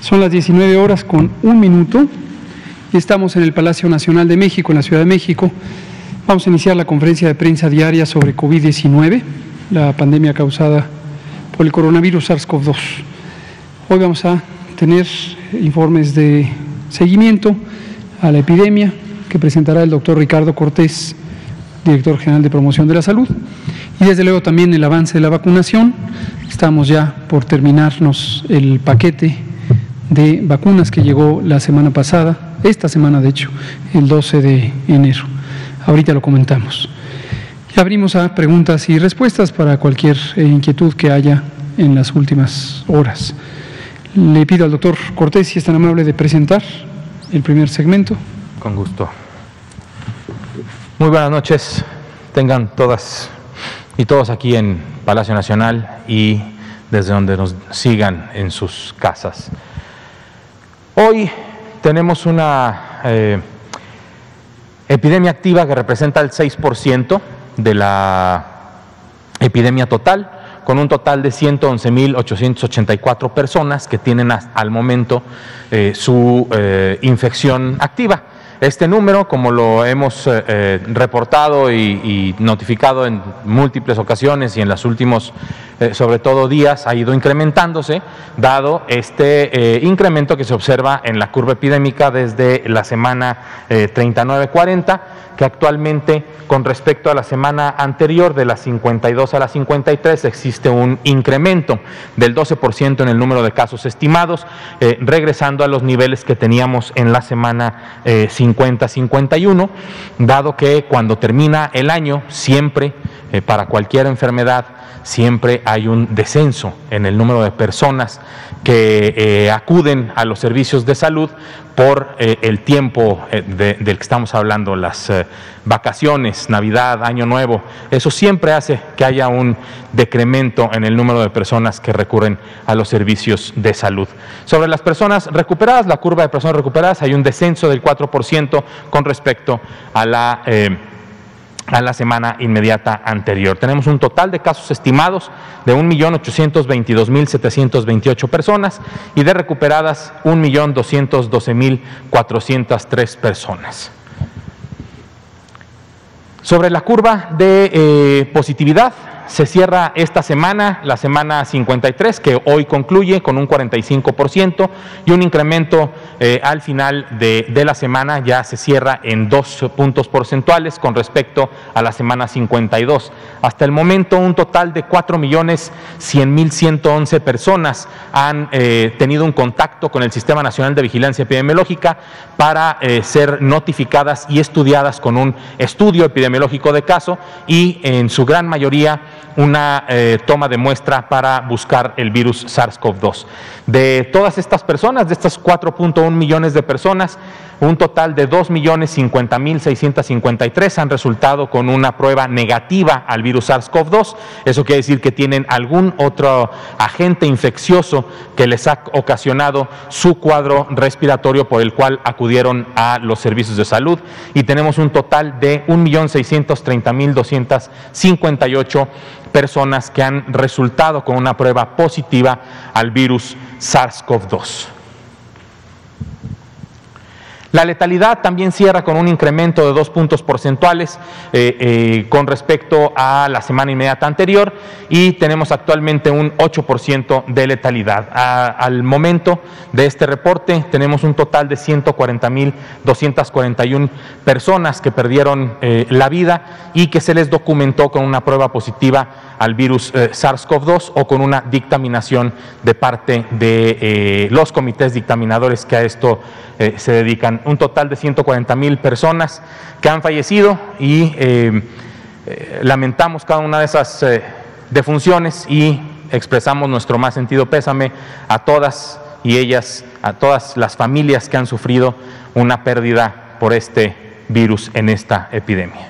Son las 19 horas con un minuto y estamos en el Palacio Nacional de México, en la Ciudad de México. Vamos a iniciar la conferencia de prensa diaria sobre COVID-19, la pandemia causada por el coronavirus SARS-CoV-2. Hoy vamos a tener informes de seguimiento a la epidemia que presentará el doctor Ricardo Cortés, director general de promoción de la salud, y desde luego también el avance de la vacunación. Estamos ya por terminarnos el paquete de vacunas que llegó la semana pasada, esta semana de hecho, el 12 de enero. Ahorita lo comentamos. Y abrimos a preguntas y respuestas para cualquier eh, inquietud que haya en las últimas horas. Le pido al doctor Cortés si es tan amable de presentar el primer segmento. Con gusto. Muy buenas noches. Tengan todas y todos aquí en Palacio Nacional y desde donde nos sigan en sus casas. Hoy tenemos una eh, epidemia activa que representa el 6% de la epidemia total, con un total de 111.884 personas que tienen al momento eh, su eh, infección activa. Este número, como lo hemos eh, eh, reportado y, notificado en múltiples ocasiones y en los últimos, eh, sobre todo días, ha ido incrementándose, dado este incremento que se observa en la curva epidémica desde la semana 39-40 que actualmente con respecto a la semana anterior, de las 52 a las 53, existe un incremento del 12% en el número de casos estimados, eh, regresando a los niveles que teníamos en la semana 50-51, eh, dado que cuando termina el año, siempre, eh, para cualquier enfermedad, siempre hay un descenso en el número de personas que acuden a los servicios de salud por eh, el tiempo eh, del que estamos hablando, las eh, vacaciones, Navidad, Año Nuevo. Eso siempre hace que haya un decremento en el número de personas que recurren a los servicios de salud. Sobre las personas recuperadas, la curva de personas recuperadas, hay un descenso del 4% con respecto a la a la semana inmediata anterior. Tenemos un total de casos estimados de 1.822.728 personas y de recuperadas 1.212.403 personas. Sobre la curva de eh, positividad, se cierra esta semana, la semana 53, que hoy concluye con un 45% y un incremento eh, al final de, la semana ya se cierra en dos puntos porcentuales con respecto a la semana 52. Hasta el momento un total de 4.100.111 personas han eh, tenido un contacto con el Sistema Nacional de Vigilancia Epidemiológica para eh, ser notificadas y estudiadas con un estudio epidemiológico de caso y en su gran mayoría una eh, toma de muestra para buscar el virus SARS-CoV-2. De todas estas personas, de estas 4.1 millones de personas, un total de 2.050.653 han resultado con una prueba negativa al virus SARS-CoV-2. Eso quiere decir que tienen algún otro agente infeccioso que les ha ocasionado su cuadro respiratorio por el cual acudieron a los servicios de salud. Y tenemos un total de 1.630.258 personas que han resultado con una prueba positiva al virus SARS-CoV-2. La letalidad también cierra con un incremento de dos puntos porcentuales eh, eh, con respecto a la semana inmediata anterior y tenemos actualmente un 8% de letalidad. al momento de este reporte tenemos un total de 140.241 personas que perdieron eh, la vida y que se les documentó con una prueba positiva al virus SARS-CoV-2 o con una dictaminación de parte de los comités dictaminadores que a esto se dedican un total de 140 mil personas que han fallecido y eh, eh, lamentamos cada una de esas eh, defunciones y expresamos nuestro más sentido pésame a todas y ellas, a todas las familias que han sufrido una pérdida por este virus en esta epidemia.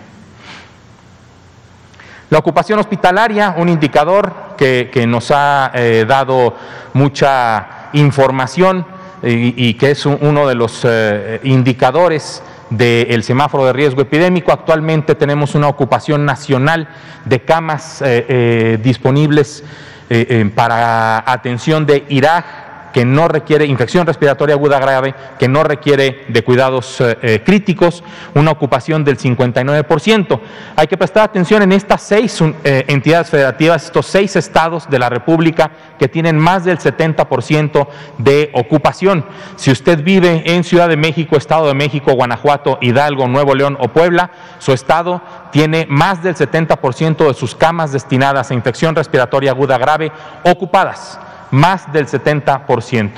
La ocupación hospitalaria, un indicador que nos ha dado mucha información, y, que es uno de los eh, indicadores del semáforo de riesgo epidémico. Actualmente tenemos una ocupación nacional de camas eh, eh, disponibles para atención de Irak, que no requiere infección respiratoria aguda grave, que no requiere de cuidados eh, eh, críticos, una ocupación del 59%. Hay que prestar atención en estas seis eh, entidades federativas, estos seis estados de la República que tienen más del 70% de ocupación. Si usted vive en Ciudad de México, Estado de México, Guanajuato, Hidalgo, Nuevo León o Puebla, su estado tiene más del 70% de sus camas destinadas a infección respiratoria aguda grave ocupadas, más del 70%.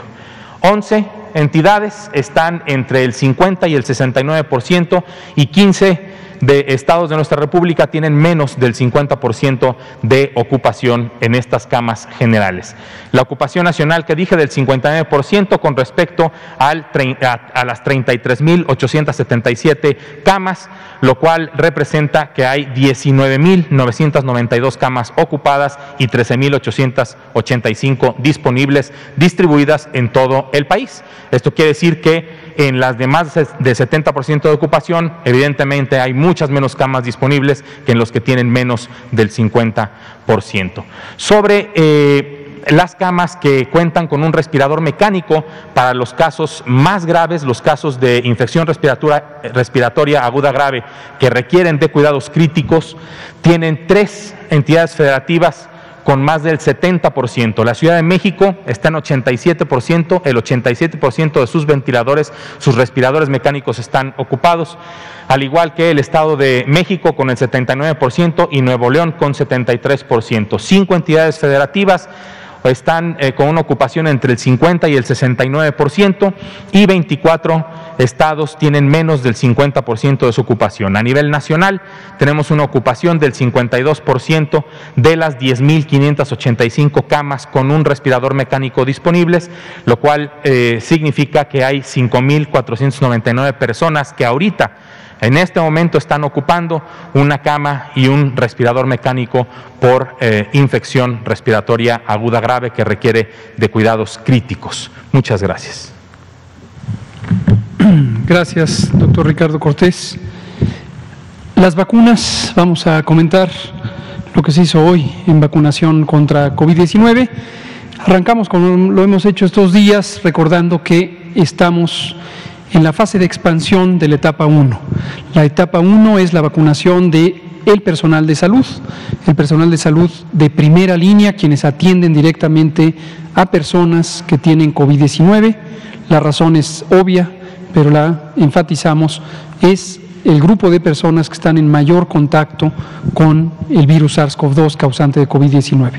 11 entidades están entre el 50 y el 69% y 15 de estados de nuestra República tienen menos del 50% de ocupación en estas camas generales. La ocupación nacional que dije del 59% con respecto al, a, las 33.877 camas, lo cual representa que hay 19.992 camas ocupadas y 13.885 disponibles distribuidas en todo el país. Esto quiere decir que en las demás de 70% de ocupación, evidentemente hay muchas menos camas disponibles que en los que tienen menos del 50%. Sobre eh, las camas que cuentan con un respirador mecánico para los casos más graves, los casos de infección respiratoria, respiratoria aguda grave que requieren de cuidados críticos, tienen tres entidades federativas con más del 70%. La Ciudad de México está en 87%, el 87% de sus ventiladores, sus respiradores mecánicos están ocupados, al igual que el Estado de México con el 79% y Nuevo León con 73%. Cinco entidades federativas están eh, con una ocupación entre el 50 y el 69% y 24 estados tienen menos del 50% de su ocupación. A nivel nacional tenemos una ocupación del 52% de las 10.585 camas con un respirador mecánico disponibles, lo cual eh, significa que hay 5.499 personas que ahorita en este momento están ocupando una cama y un respirador mecánico por eh, infección respiratoria aguda grave que requiere de cuidados críticos. Muchas gracias. Gracias, doctor Ricardo Cortés. Las vacunas, vamos a comentar lo que se hizo hoy en vacunación contra COVID-19. Arrancamos como lo hemos hecho estos días, recordando que estamos en la fase de expansión de la etapa 1. La etapa 1 es la vacunación de el personal de salud, el personal de salud de primera línea, quienes atienden directamente a personas que tienen COVID-19. La razón es obvia, pero la enfatizamos, es el grupo de personas que están en mayor contacto con el virus SARS-CoV-2 causante de COVID-19.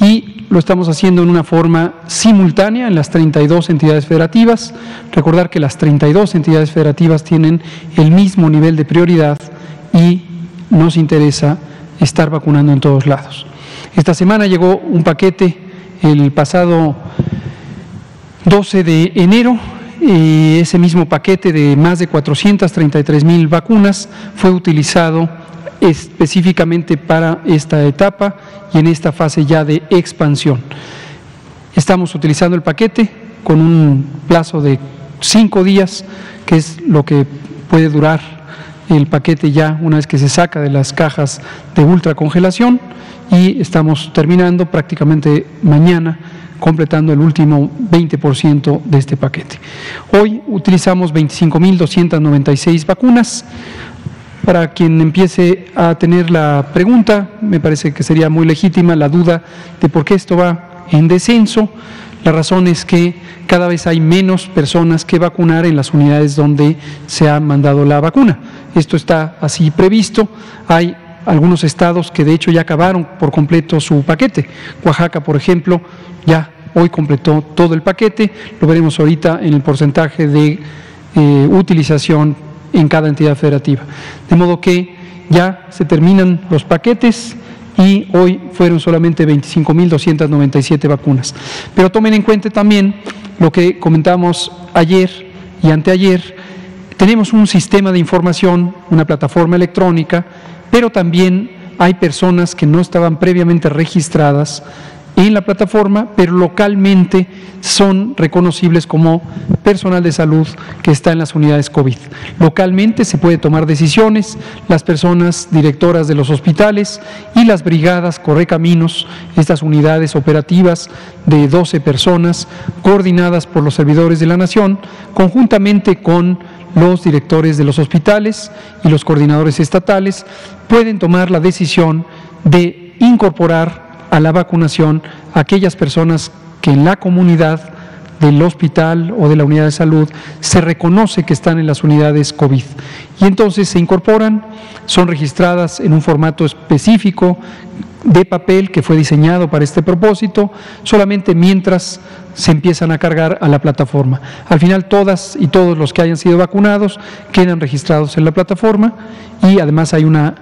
Y lo estamos haciendo en una forma simultánea en las 32 entidades federativas. Recordar que las 32 entidades federativas tienen el mismo nivel de prioridad y nos interesa estar vacunando en todos lados. Esta semana llegó un paquete el pasado 12 de enero. Y ese mismo paquete de más de 433 mil vacunas fue utilizado específicamente para esta etapa y en esta fase ya de expansión. Estamos utilizando el paquete con un plazo de cinco días, que es lo que puede durar el paquete ya una vez que se saca de las cajas de ultracongelación y estamos terminando prácticamente mañana completando el último 20% de este paquete. Hoy utilizamos 25.296 vacunas, para quien empiece a tener la pregunta, me parece que sería muy legítima la duda de por qué esto va en descenso. La razón es que cada vez hay menos personas que vacunar en las unidades donde se ha mandado la vacuna. Esto está así previsto. Hay algunos estados que de hecho ya acabaron por completo su paquete. Oaxaca, por ejemplo, ya hoy completó todo el paquete. Lo veremos ahorita en el porcentaje de eh, utilización en cada entidad federativa. De modo que ya se terminan los paquetes y hoy fueron solamente 25.297 vacunas. Pero tomen en cuenta también lo que comentamos ayer y anteayer. Tenemos un sistema de información, una plataforma electrónica, pero también hay personas que no estaban previamente registradas en la plataforma, pero localmente son reconocibles como personal de salud que está en las unidades COVID. Localmente se puede tomar decisiones, las personas directoras de los hospitales y las brigadas Correcaminos, estas unidades operativas de 12 personas coordinadas por los servidores de la Nación, conjuntamente con los directores de los hospitales y los coordinadores estatales, pueden tomar la decisión de incorporar a la vacunación aquellas personas que en la comunidad del hospital o de la unidad de salud se reconoce que están en las unidades COVID. Y entonces se incorporan, son registradas en un formato específico de papel que fue diseñado para este propósito, solamente mientras se empiezan a cargar a la plataforma. Al final todas y todos los que hayan sido vacunados quedan registrados en la plataforma y además hay una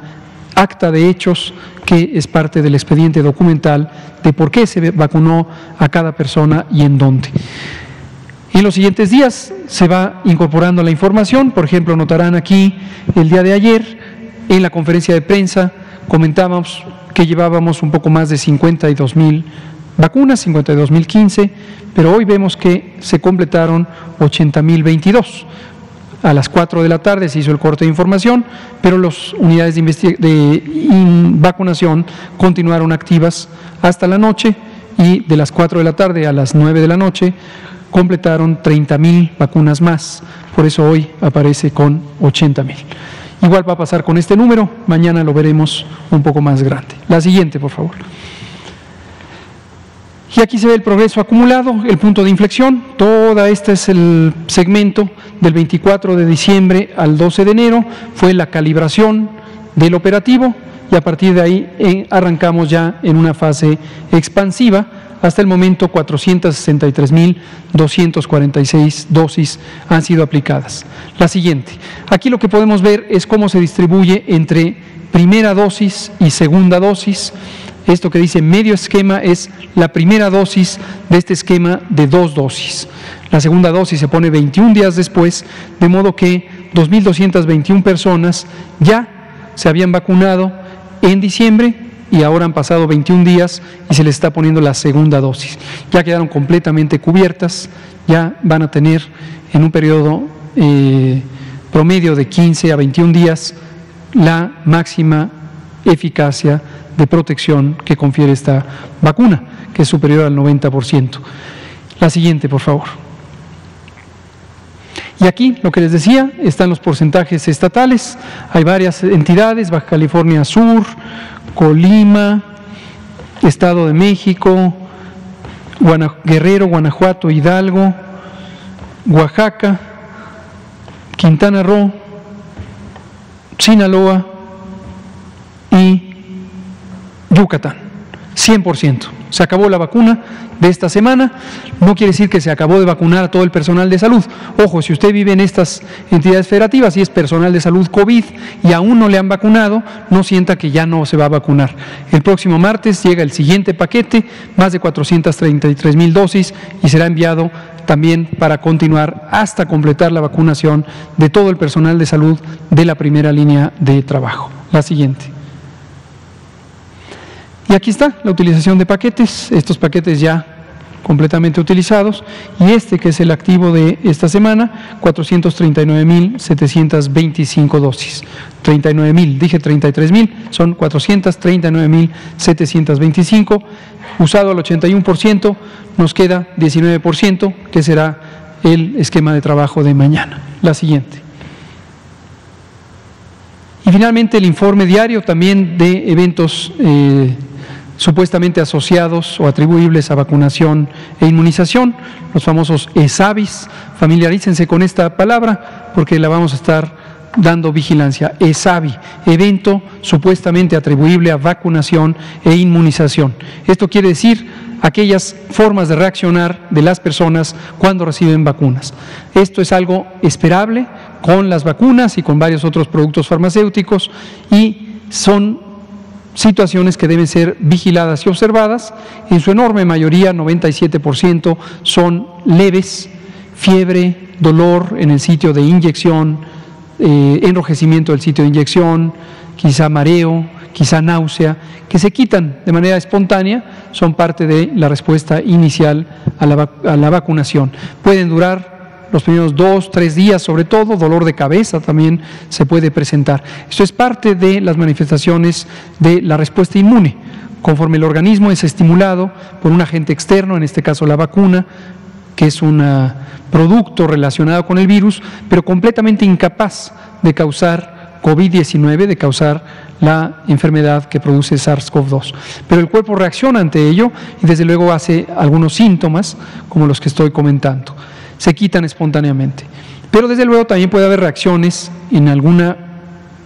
acta de hechos que es parte del expediente documental de por qué se vacunó a cada persona y en dónde. En los siguientes días se va incorporando la información, por ejemplo, notarán aquí el día de ayer en la conferencia de prensa comentábamos que llevábamos un poco más de 52 mil vacunas, 52 mil 15, pero hoy vemos que se completaron 80 mil 22 a las 4 de la tarde se hizo el corte de información, pero las unidades de, de vacunación continuaron activas hasta la noche y de las 4 de la tarde a las 9 de la noche completaron 30 mil vacunas más. Por eso hoy aparece con 80 mil. Igual va a pasar con este número, mañana lo veremos un poco más grande. La siguiente, por favor. Y aquí se ve el progreso acumulado, el punto de inflexión. Toda este es el segmento del 24 de diciembre al 12 de enero. Fue la calibración del operativo y a partir de ahí eh, arrancamos ya en una fase expansiva. Hasta el momento 463.246 dosis han sido aplicadas. La siguiente. Aquí lo que podemos ver es cómo se distribuye entre primera dosis y segunda dosis esto que dice medio esquema es la primera dosis de este esquema de dos dosis. La segunda dosis se pone 21 días después, de modo que 2.221 personas ya se habían vacunado en diciembre y ahora han pasado 21 días y se les está poniendo la segunda dosis. Ya quedaron completamente cubiertas, ya van a tener en un periodo eh, promedio de 15 a 21 días la máxima eficacia de protección que confiere esta vacuna, que es superior al 90%. La siguiente, por favor. Y aquí, lo que les decía, están los porcentajes estatales. Hay varias entidades, Baja California Sur, Colima, Estado de México, Guerrero, Guanajuato, Hidalgo, Oaxaca, Quintana Roo, Sinaloa y Yucatán, 100%. Se acabó la vacuna de esta semana. No quiere decir que se acabó de vacunar a todo el personal de salud. Ojo, si usted vive en estas entidades federativas y es personal de salud COVID y aún no le han vacunado, no sienta que ya no se va a vacunar. El próximo martes llega el siguiente paquete, más de 433 mil dosis y será enviado también para continuar hasta completar la vacunación de todo el personal de salud de la primera línea de trabajo. La siguiente. Y aquí está la utilización de paquetes, estos paquetes ya completamente utilizados, y este que es el activo de esta semana, 439.725 dosis. 39.000, dije 33.000, son 439.725, usado al 81%, nos queda 19%, que será el esquema de trabajo de mañana. La siguiente. Y finalmente el informe diario también de eventos eh, supuestamente asociados o atribuibles a vacunación e inmunización, los famosos ESAVIS. Familiarícense con esta palabra porque la vamos a estar dando vigilancia. ESAVI, evento supuestamente atribuible a vacunación e inmunización. Esto quiere decir aquellas formas de reaccionar de las personas cuando reciben vacunas. Esto es algo esperable con las vacunas y con varios otros productos farmacéuticos y son situaciones que deben ser vigiladas y observadas. En su enorme mayoría, 97%, son leves, fiebre, dolor en el sitio de inyección, eh, enrojecimiento del sitio de inyección, quizá mareo, quizá náusea, que se quitan de manera espontánea, son parte de la respuesta inicial a la, a la vacunación. Pueden durar los primeros dos, tres días, sobre todo, dolor de cabeza también se puede presentar. Esto es parte de las manifestaciones de la respuesta inmune. Conforme el organismo es estimulado por un agente externo, en este caso la vacuna, que es un ah, producto relacionado con el virus, pero completamente incapaz de causar COVID-19, de causar la enfermedad que produce SARS-CoV-2. Pero el cuerpo reacciona ante ello y desde luego hace algunos síntomas, como los que estoy comentando. Se quitan espontáneamente. Pero desde luego también puede haber reacciones en alguna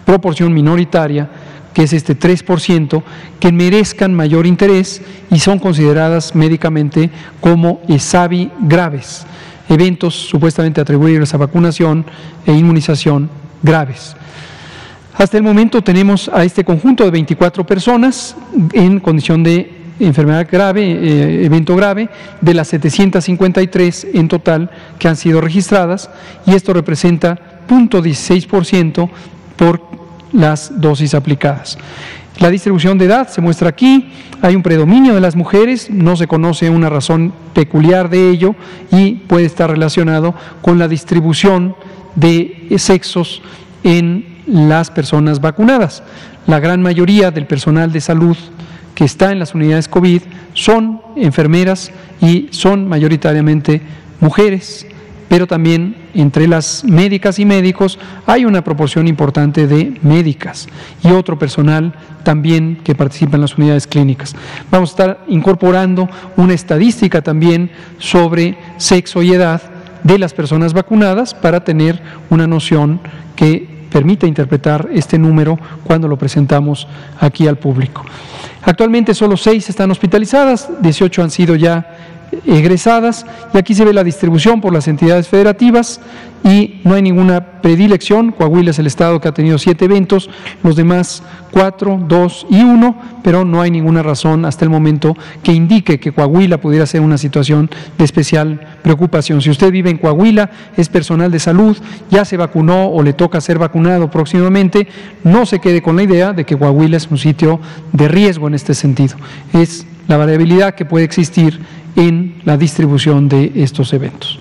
proporción minoritaria que es este 3%, que merezcan mayor interés y son consideradas médicamente como ESAVI graves, eventos supuestamente atribuibles a vacunación e inmunización graves. Hasta el momento tenemos a este conjunto de 24 personas en condición de enfermedad grave, eh, evento grave, de las 753 en total que han sido registradas y esto representa 0.16% por las dosis aplicadas. La distribución de edad se muestra aquí, hay un predominio de las mujeres, no se conoce una razón peculiar de ello y puede estar relacionado con la distribución de sexos en las personas vacunadas. La gran mayoría del personal de salud que está en las unidades COVID son enfermeras y son mayoritariamente mujeres pero también entre las médicas y médicos hay una proporción importante de médicas y otro personal también que participa en las unidades clínicas. Vamos a estar incorporando una estadística también sobre sexo y edad de las personas vacunadas para tener una noción que permita interpretar este número cuando lo presentamos aquí al público. Actualmente solo seis están hospitalizadas, 18 han sido ya egresadas y aquí se ve la distribución por las entidades federativas y no hay ninguna predilección. Coahuila es el estado que ha tenido siete eventos, los demás cuatro, dos y uno, pero no hay ninguna razón hasta el momento que indique que Coahuila pudiera ser una situación de especial preocupación. Si usted vive en Coahuila, es personal de salud, ya se vacunó o le toca ser vacunado próximamente, no se quede con la idea de que Coahuila es un sitio de riesgo en este sentido. Es la variabilidad que puede existir en la distribución de estos eventos.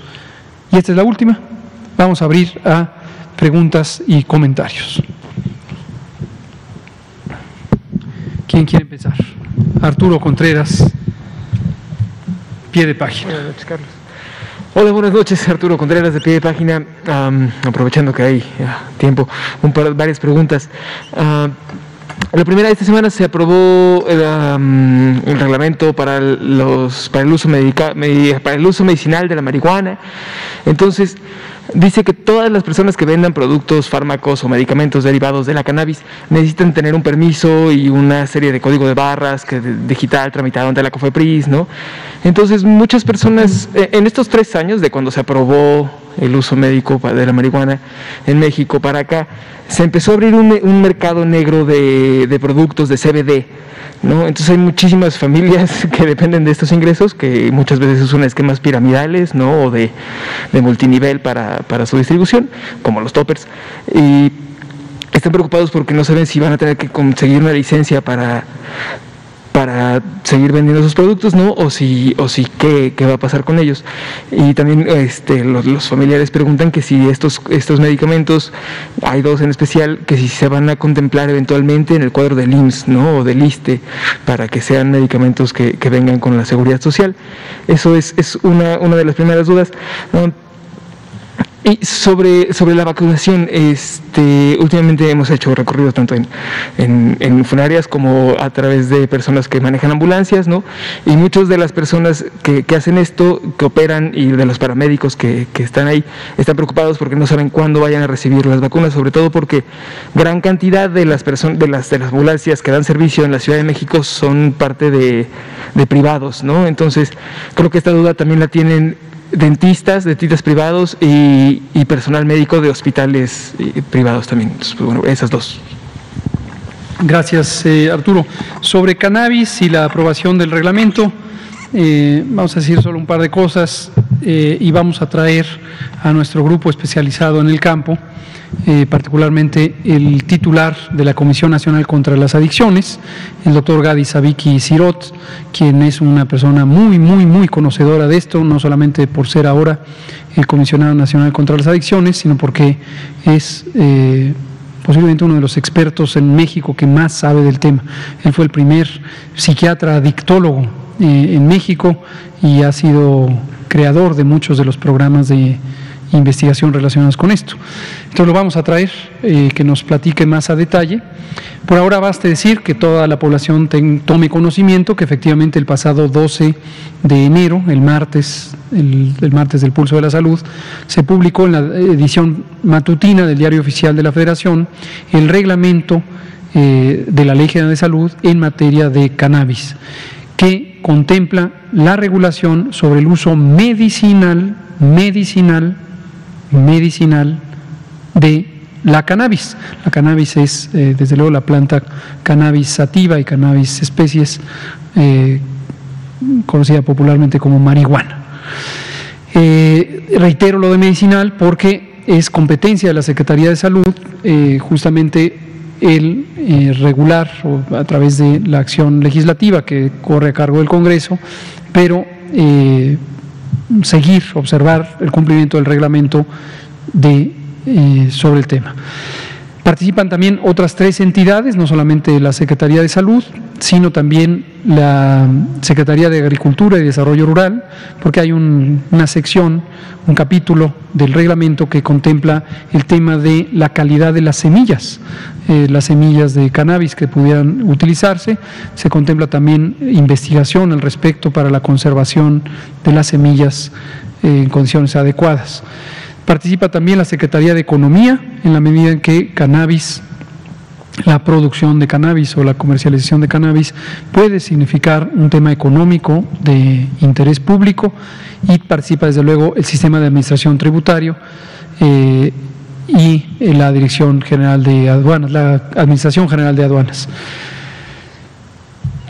Y esta es la última. Vamos a abrir a preguntas y comentarios. ¿Quién quiere empezar? Arturo Contreras, pie de página. Buenas noches, Carlos. Hola, buenas noches, Arturo Contreras de pie de página. aprovechando que hay tiempo, un par, varias preguntas. Uh, la primera, esta semana se aprobó el, el reglamento para, los, para, el uso medica, para el uso medicinal de la marihuana. Entonces, dice que todas las personas que vendan productos, fármacos o medicamentos derivados de la cannabis necesitan tener un permiso y una serie de código de barras que digital tramitado ante la COFEPRIS, ¿no? Entonces, muchas personas, eh, en estos tres años de cuando se aprobó el uso médico de la marihuana en México para acá, se empezó a abrir un, mercado negro de, productos de CBD. ¿no? Entonces hay muchísimas familias que dependen de estos ingresos, que muchas veces son esquemas piramidales ¿no? o de, de multinivel para, para su distribución, como los toppers. Y están preocupados porque no saben si van a tener que conseguir una licencia para para seguir vendiendo esos productos, ¿no? O si, o si qué, qué va a pasar con ellos. Y también este, los, familiares preguntan que si estos, estos medicamentos, hay dos en especial, que si se van a contemplar eventualmente en el cuadro del IMSS, ¿no? O del ISTE, para que sean medicamentos que, que vengan con la seguridad social. Eso es, es una, una de las primeras dudas. ¿no? Y sobre, sobre la vacunación, este, últimamente hemos hecho recorridos tanto en, en, funerarias como a través de personas que manejan ambulancias, ¿no? Y muchas de las personas que, que hacen esto, que operan y de los paramédicos que, que, están ahí, están preocupados porque no saben cuándo vayan a recibir las vacunas, sobre todo porque gran cantidad de las personas, de las, de las ambulancias que dan servicio en la Ciudad de México son parte de, de privados, ¿no? Entonces, creo que esta duda también la tienen dentistas, dentistas privados y, personal médico de hospitales eh, privados también. Pues, esas dos. Gracias, eh, Arturo. Sobre cannabis y la aprobación del reglamento, eh, vamos a decir solo un par de cosas. Eh, y vamos a traer a nuestro grupo especializado en el campo, eh, particularmente el titular de la Comisión Nacional contra las Adicciones, el doctor Gadi Sabiki Sirot, quien es una persona muy, muy, muy conocedora de esto, no solamente por ser ahora el Comisionado Nacional contra las Adicciones, sino porque es eh, posiblemente uno de los expertos en México que más sabe del tema. Él fue el primer psiquiatra adictólogo en México y ha sido creador de muchos de los programas de investigación relacionados con esto. Entonces lo vamos a traer, eh, que nos platique más a detalle. Por ahora basta decir que toda la población tome conocimiento que efectivamente el pasado 12 de enero, el martes, el, martes del Pulso de la Salud, se publicó en la edición matutina del Diario Oficial de la Federación el reglamento eh, de la Ley General de Salud en materia de cannabis, que contempla la regulación sobre el uso medicinal, medicinal, medicinal de la cannabis. La cannabis es, eh, desde luego, la planta cannabis sativa y cannabis especies, eh, conocida popularmente como marihuana. Eh, reitero lo de medicinal porque es competencia de la Secretaría de Salud justamente el regular a través de la acción legislativa que corre a cargo del Congreso, pero seguir, observar el cumplimiento del reglamento de eh, sobre el tema. Participan también otras tres entidades, no solamente la Secretaría de Salud, sino también la Secretaría de Agricultura y Desarrollo Rural, porque hay una sección, un capítulo del reglamento que contempla el tema de la calidad de las semillas, eh, las semillas de cannabis que pudieran utilizarse. Se contempla también investigación al respecto para la conservación de las semillas eh, en condiciones adecuadas. Participa también la Secretaría de Economía en la medida en que cannabis, la producción de cannabis o la comercialización de cannabis puede significar un tema económico de interés público y participa desde luego el sistema de administración tributario eh, y la Dirección General de Aduanas, la Administración General de Aduanas.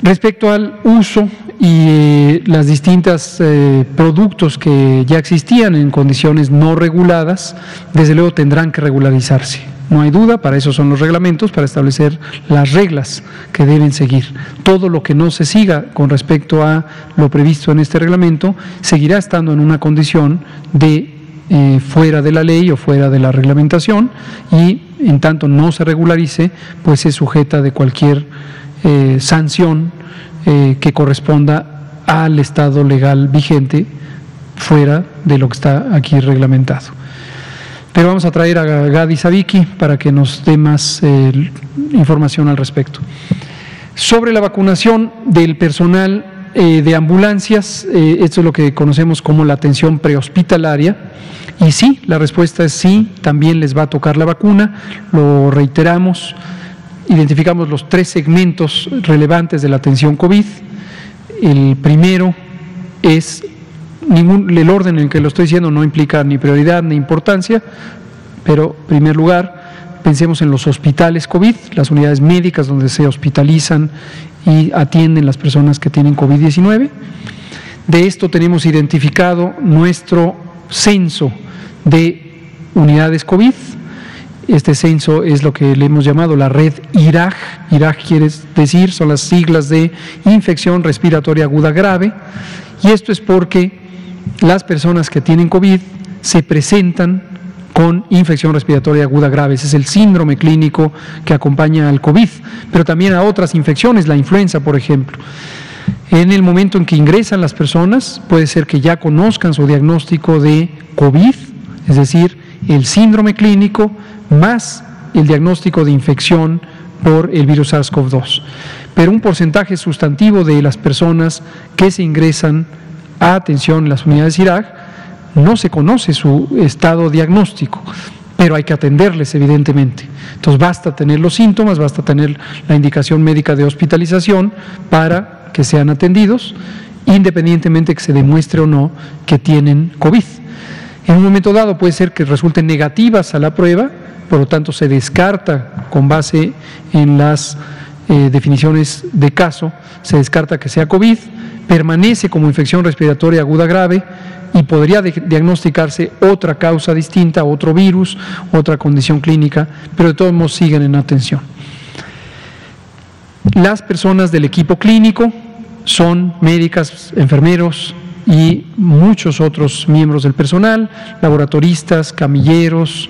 Respecto al uso y eh, las distintas eh, productos que ya existían en condiciones no reguladas, desde luego tendrán que regularizarse. No hay duda, para eso son los reglamentos, para establecer las reglas que deben seguir. Todo lo que no se siga con respecto a lo previsto en este reglamento seguirá estando en una condición de eh, fuera de la ley o fuera de la reglamentación y en tanto no se regularice, pues se sujeta de cualquier sanción eh, que corresponda al estado legal vigente fuera de lo que está aquí reglamentado. Pero vamos a traer a Gadi Sabiki para que nos dé más eh, información al respecto. Sobre la vacunación del personal eh, de ambulancias, esto es lo que conocemos como la atención prehospitalaria. Y sí, la respuesta es sí, también les va a tocar la vacuna, lo reiteramos identificamos los tres segmentos relevantes de la atención COVID. El primero es, ningún, el orden en que lo estoy diciendo no implica ni prioridad ni importancia, pero en primer lugar, pensemos en los hospitales COVID, las unidades médicas donde se hospitalizan y atienden las personas que tienen COVID-19. De esto tenemos identificado nuestro censo de unidades COVID, este censo es lo que le hemos llamado la red IRAG. IRAG quiere decir, son las siglas de infección respiratoria aguda grave. Y esto es porque las personas que tienen COVID se presentan con infección respiratoria aguda grave. Ese es el síndrome clínico que acompaña al COVID, pero también a otras infecciones, la influenza, por ejemplo. En el momento en que ingresan las personas, puede ser que ya conozcan su diagnóstico de COVID, es decir, el síndrome clínico más el diagnóstico de infección por el virus SARS-CoV-2. Pero un porcentaje sustantivo de las personas que se ingresan a atención en las unidades IRAG no se conoce su estado diagnóstico, pero hay que atenderles evidentemente. Entonces basta tener los síntomas, basta tener la indicación médica de hospitalización para que sean atendidos, independientemente que se demuestre o no que tienen COVID. En un momento dado puede ser que resulten negativas a la prueba, por lo tanto se descarta con base en las eh, definiciones de caso, se descarta que sea COVID, permanece como infección respiratoria aguda grave y podría diagnosticarse otra causa distinta, otro virus, otra condición clínica, pero de todos modos siguen en atención. Las personas del equipo clínico son médicas, enfermeros y muchos otros miembros del personal, laboratoristas, camilleros,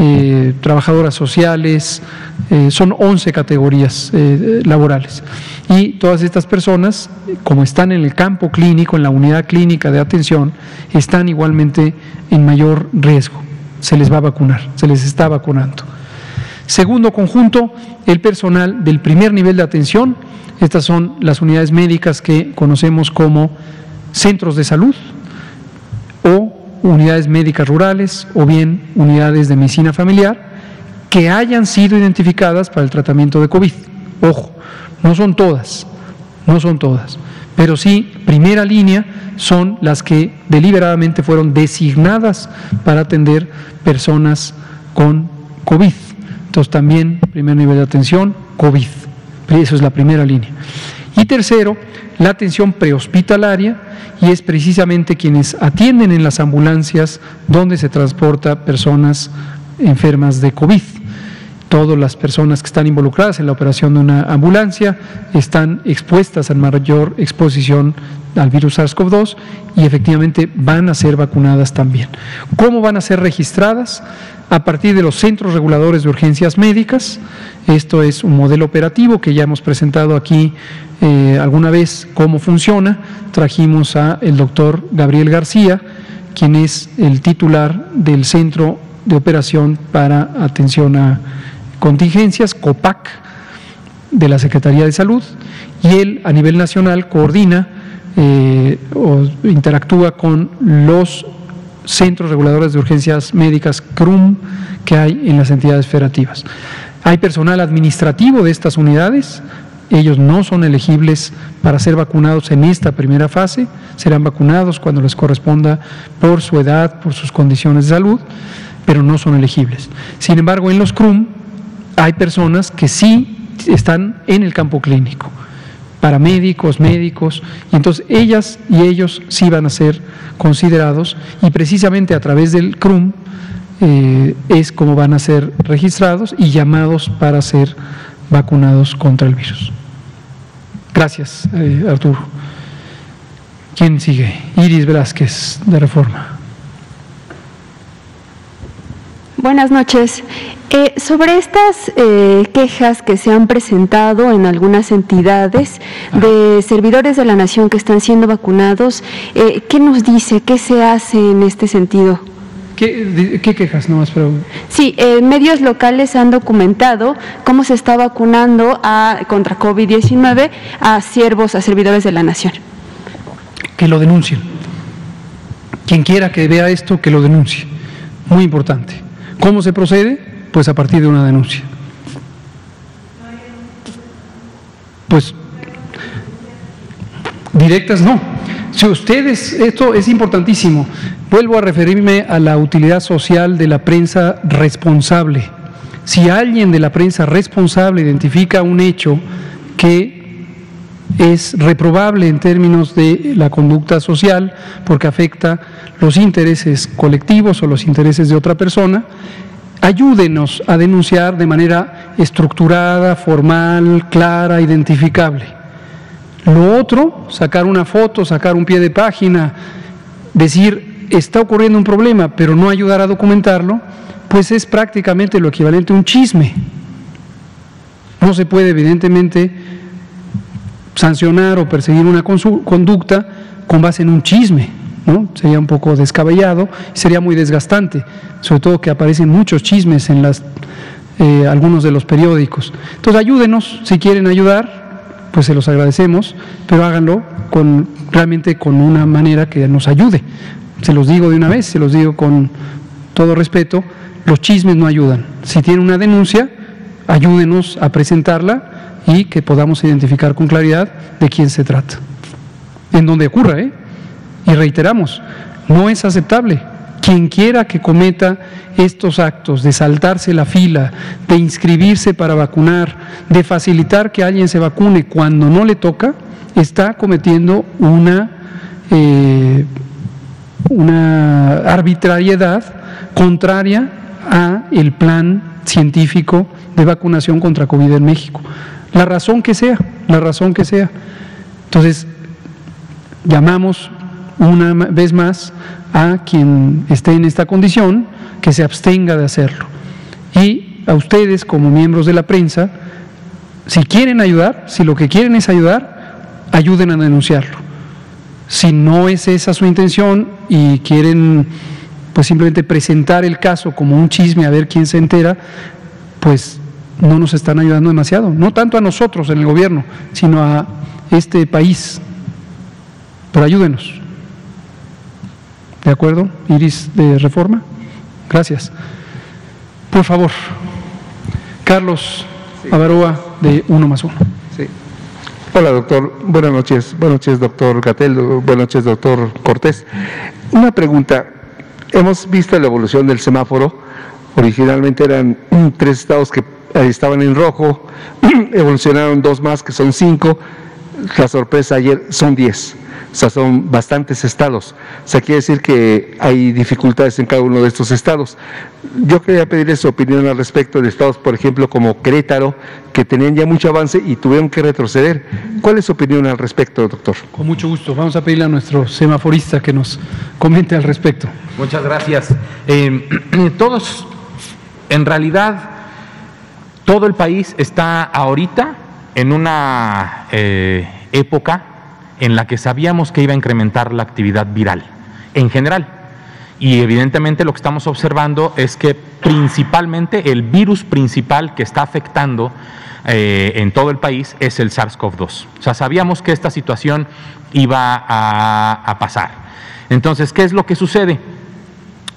eh, trabajadoras sociales, eh, son 11 categorías eh, laborales. Y todas estas personas, como están en el campo clínico, en la unidad clínica de atención, están igualmente en mayor riesgo. Se les va a vacunar, se les está vacunando. Segundo conjunto, el personal del primer nivel de atención. Estas son las unidades médicas que conocemos como centros de salud unidades médicas rurales o bien unidades de medicina familiar que hayan sido identificadas para el tratamiento de COVID. Ojo, no son todas, no son todas, pero sí, primera línea son las que deliberadamente fueron designadas para atender personas con COVID. Entonces también, primer nivel de atención, COVID. Eso es la primera línea. Y tercero, la atención prehospitalaria y es precisamente quienes atienden en las ambulancias donde se transporta personas enfermas de COVID. Todas las personas que están involucradas en la operación de una ambulancia están expuestas a mayor exposición al virus SARS-CoV-2 y efectivamente van a ser vacunadas también. ¿Cómo van a ser registradas? A partir de los centros reguladores de urgencias médicas. Esto es un modelo operativo que ya hemos presentado aquí eh, alguna vez cómo funciona. Trajimos a el doctor Gabriel García, quien es el titular del Centro de Operación para Atención a Contingencias, COPAC, de la Secretaría de Salud, y él a nivel nacional coordina eh, o interactúa con los centros reguladores de urgencias médicas CRUM que hay en las entidades federativas. Hay personal administrativo de estas unidades, ellos no son elegibles para ser vacunados en esta primera fase, serán vacunados cuando les corresponda por su edad, por sus condiciones de salud, pero no son elegibles. Sin embargo, en los CRUM hay personas que sí están en el campo clínico, paramédicos, médicos, y entonces ellas y ellos sí van a ser considerados y precisamente a través del CRUM eh, es como van a ser registrados y llamados para ser vacunados contra el virus. Gracias, eh, Arturo. ¿Quién sigue? Iris Velázquez, de Reforma. Buenas noches. Eh, sobre estas eh, quejas que se han presentado en algunas entidades de servidores de la nación que están siendo vacunados, ¿qué nos dice? ¿Qué se hace en este sentido? ¿Qué, quejas nomás? Pero... Sí, eh, medios locales han documentado cómo se está vacunando a, contra COVID-19 a siervos, a servidores de la nación. Que lo denuncien. Quien quiera que vea esto, que lo denuncie. Muy importante. ¿Cómo se procede? Pues a partir de una denuncia. Pues directas no. Si ustedes, esto es importantísimo, Vuelvo a referirme a la utilidad social de la prensa responsable. Si alguien de la prensa responsable identifica un hecho que es reprobable en términos de la conducta social porque afecta los intereses colectivos o los intereses de otra persona, ayúdenos a denunciar de manera estructurada, formal, clara, identificable. Lo otro, sacar una foto, sacar un pie de página, decir está ocurriendo un problema, pero no ayudar a documentarlo, pues es prácticamente lo equivalente a un chisme. No se puede, evidentemente, sancionar o perseguir una conducta con base en un chisme, ¿no? Sería un poco descabellado, sería muy desgastante, sobre todo que aparecen muchos chismes en las, eh, algunos de los periódicos. Entonces, ayúdenos, si quieren ayudar, pues se los agradecemos, pero háganlo con, realmente con una manera que nos ayude. Se los digo de una vez, se los digo con todo respeto, los chismes no ayudan. Si tiene una denuncia, ayúdenos a presentarla y que podamos identificar con claridad de quién se trata. En donde ocurra, ¿eh? Y reiteramos, no es aceptable Quien quiera que cometa estos actos de saltarse la fila, de inscribirse para vacunar, de facilitar que alguien se vacune cuando no le toca, está cometiendo una, eh, una arbitrariedad contraria a el plan científico de vacunación contra COVID en México. La razón que sea, la razón que sea. Entonces, llamamos una vez más a quien esté en esta condición que se abstenga de hacerlo. Y a ustedes como miembros de la prensa, si quieren ayudar, si lo que quieren es ayudar, ayuden a denunciarlo. Si no es esa su intención y quieren pues simplemente presentar el caso como un chisme a ver quién se entera, pues no nos están ayudando demasiado, no tanto a nosotros en el gobierno, sino a este país. Pero ayúdenos. ¿De acuerdo? Iris de Reforma. Gracias. Por favor, Carlos Avaroa de Uno más Uno. Sí. Hola, doctor. Buenas noches. Buenas noches, doctor Gatel. Buenas noches, doctor Cortés. Una pregunta. Hemos visto la evolución del semáforo. Originalmente eran tres estados que estaban en rojo, evolucionaron dos más que son cinco. La sorpresa ayer son diez. O sea, son bastantes estados. O sea, quiere decir que hay dificultades en cada uno de estos estados. Yo quería pedirle su opinión al respecto de estados, por ejemplo, como Querétaro, que tenían ya mucho avance y tuvieron que retroceder. ¿Cuál es su opinión al respecto, doctor? Con mucho gusto. Vamos a pedirle a nuestro semaforista que nos comente al respecto. Muchas gracias. Eh, todos, en realidad, todo el país está ahorita en una eh, época en la que sabíamos que iba a incrementar la actividad viral en general. Y evidentemente lo que estamos observando es que principalmente el virus principal que está afectando eh, en todo el país es el SARS-CoV-2. O sea, sabíamos que esta situación iba a, a pasar. Entonces, ¿qué es lo que sucede?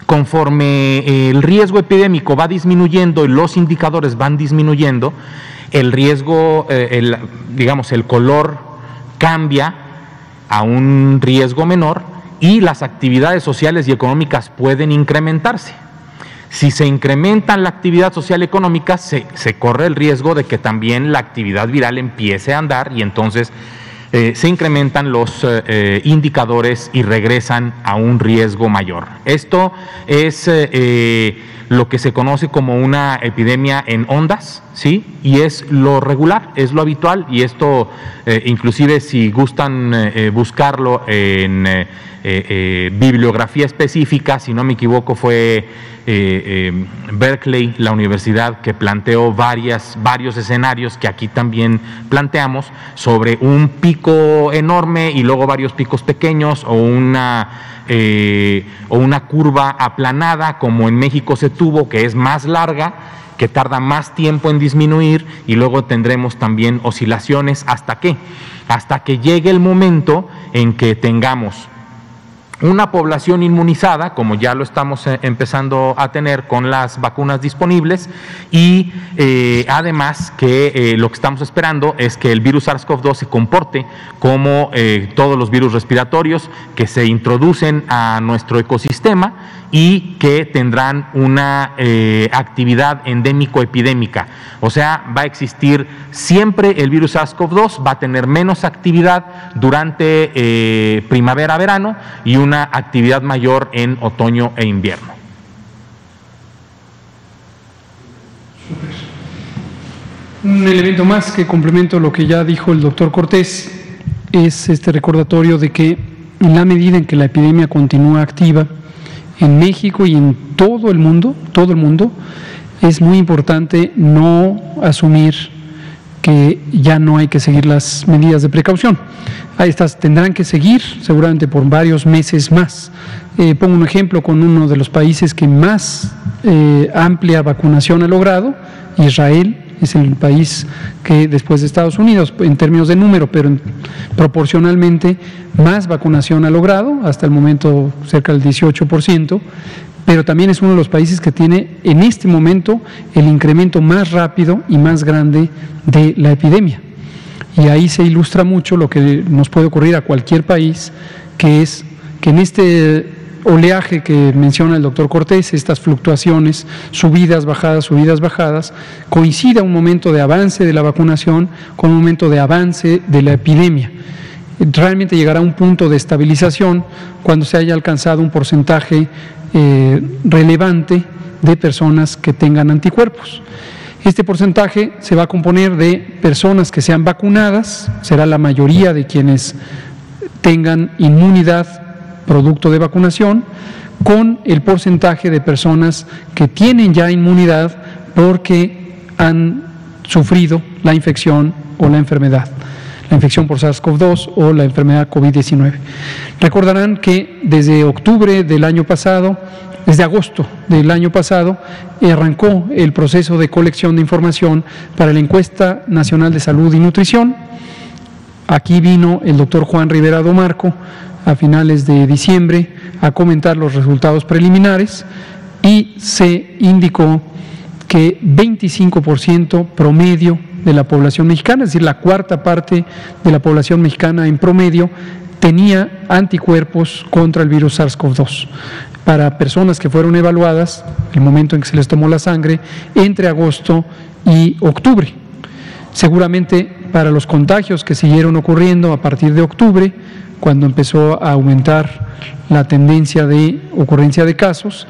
Conforme el riesgo epidémico va disminuyendo y los indicadores van disminuyendo, el riesgo, eh, el, digamos, el color cambia a un riesgo menor y las actividades sociales y económicas pueden incrementarse. Si se incrementa la actividad social económica, se, corre el riesgo de que también la actividad viral empiece a andar y entonces eh, se incrementan los eh, eh, indicadores y regresan a un riesgo mayor. Esto es eh, lo que se conoce como una epidemia en ondas, ¿sí? Y es lo regular, es lo habitual y esto, eh, inclusive si gustan eh, buscarlo en eh, eh, bibliografía específica, si no me equivoco fue Berkeley, la universidad que planteó varias, varios escenarios que aquí también planteamos sobre un pico enorme y luego varios picos pequeños o una eh, o una curva aplanada como en México se tuvo, que es más larga, que tarda más tiempo en disminuir y luego tendremos también oscilaciones. Hasta qué, hasta que llegue el momento en que tengamos una población inmunizada, como ya lo estamos eh, empezando a tener con las vacunas disponibles, y eh, además que eh, lo que estamos esperando es que el virus SARS-CoV-2 se comporte como todos los virus respiratorios que se introducen a nuestro ecosistema y que tendrán una eh, actividad endémico-epidémica. O sea, va a existir siempre el virus SARS-CoV-2, va a tener menos actividad durante eh, primavera-verano y una actividad mayor en otoño e invierno. Un elemento más que complemento lo que ya dijo el doctor Cortés es este recordatorio de que en la medida en que la epidemia continúa activa en México y en todo el mundo, todo el mundo, es muy importante no asumir que ya no hay que seguir las medidas de precaución. A estas tendrán que seguir seguramente por varios meses más. Eh, pongo un ejemplo con uno de los países que más eh, amplia vacunación ha logrado, Israel, es el país que después de Estados Unidos, en términos de número, pero en, proporcionalmente más vacunación ha logrado, hasta el momento cerca del 18%, pero también es uno de los países que tiene en este momento el incremento más rápido y más grande de la epidemia. Y ahí se ilustra mucho lo que nos puede ocurrir a cualquier país, que es que en este oleaje que menciona el doctor Cortés, estas fluctuaciones, subidas, bajadas, subidas, bajadas, coincida un momento de avance de la vacunación con un momento de avance de la epidemia. Realmente llegará a un punto de estabilización cuando se haya alcanzado un porcentaje eh, relevante de personas que tengan anticuerpos. Este porcentaje se va a componer de personas que sean vacunadas, será la mayoría de quienes tengan inmunidad producto de vacunación, con el porcentaje de personas que tienen ya inmunidad porque han sufrido la infección o la enfermedad, la infección por SARS-CoV-2 o la enfermedad COVID-19. Recordarán que desde octubre del año pasado, desde agosto del año pasado, arrancó el proceso de colección de información para la encuesta nacional de salud y nutrición. Aquí vino el doctor Juan Rivera Marco a finales de diciembre a comentar los resultados preliminares y se indicó que 25% promedio de la población mexicana, es decir, la cuarta parte de la población mexicana en promedio, tenía anticuerpos contra el virus SARS-CoV-2 para personas que fueron evaluadas, el momento en que se les tomó la sangre, entre agosto y octubre. Seguramente para los contagios que siguieron ocurriendo a partir de octubre, cuando empezó a aumentar la tendencia de ocurrencia de casos,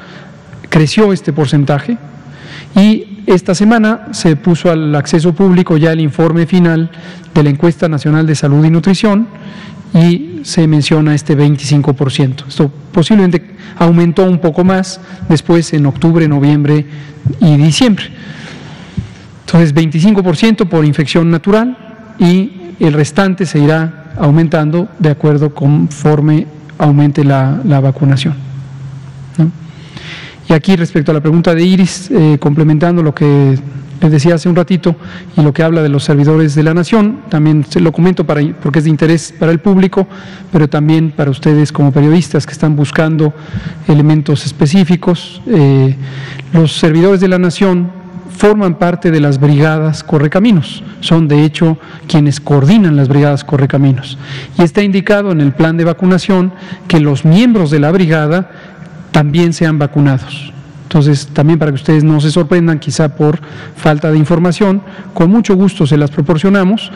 creció este porcentaje y esta semana se puso al acceso público ya el informe final de la encuesta nacional de salud y nutrición y se menciona este 25%. Esto posiblemente aumentó un poco más después en octubre, noviembre y diciembre. Entonces 25% por infección natural y el restante se irá aumentando de acuerdo conforme aumente la, vacunación. Y aquí respecto a la pregunta de Iris, eh, complementando lo que les decía hace un ratito y lo que habla de los servidores de la nación, también se lo comento para, porque es de interés para el público, pero también para ustedes como periodistas que están buscando elementos específicos. Eh, los servidores de la nación forman parte de las brigadas Correcaminos, son de hecho quienes coordinan las brigadas Correcaminos. Y está indicado en el plan de vacunación que los miembros de la brigada también sean vacunados. Entonces, también para que ustedes no se sorprendan, quizá por falta de información, con mucho gusto se las proporcionamos.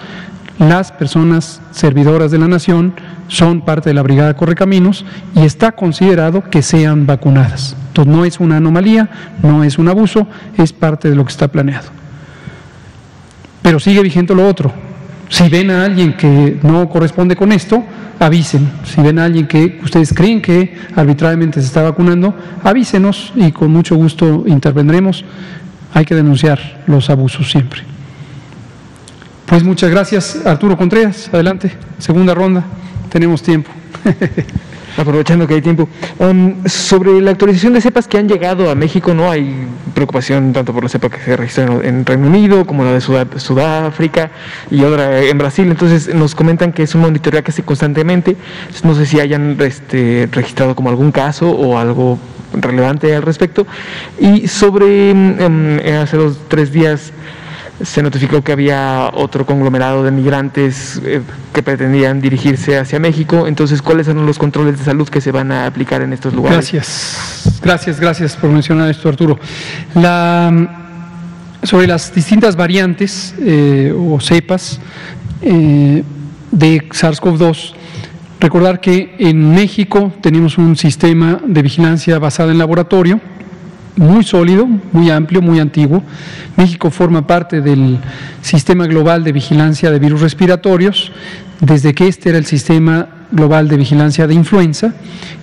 Las personas servidoras de la nación son parte de la Brigada Correcaminos y está considerado que sean vacunadas. Entonces no es una anomalía, no es un abuso, es parte de lo que está planeado. Pero sigue vigente lo otro. Si ven a alguien que no corresponde con esto, avisen. Si ven a alguien que ustedes creen que arbitrariamente se está vacunando, avísenos y con mucho gusto intervendremos. Hay que denunciar los abusos siempre. Pues muchas gracias, Arturo Contreras. Adelante, segunda ronda tenemos tiempo. Aprovechando que hay tiempo. Um, sobre la actualización de cepas que han llegado a México, no hay preocupación tanto por la cepa que se registró en Reino Unido como la de Sudáfrica y otra en Brasil. Entonces nos comentan que es un monitoreo que hace constantemente. No sé si hayan este, registrado como algún caso o algo relevante al respecto. Y sobre um, hace dos, tres días se notificó que había otro conglomerado de migrantes eh, que pretendían dirigirse hacia México. Entonces, ¿cuáles son los controles de salud que se van a aplicar en estos lugares? Gracias, gracias, gracias por mencionar esto, Arturo. sobre las distintas variantes eh, o cepas eh, de SARS-CoV-2, recordar que en México tenemos un sistema de vigilancia basado en laboratorio muy sólido, muy amplio, muy antiguo. México forma parte del sistema global de vigilancia de virus respiratorios, desde que este era el sistema global de vigilancia de influenza,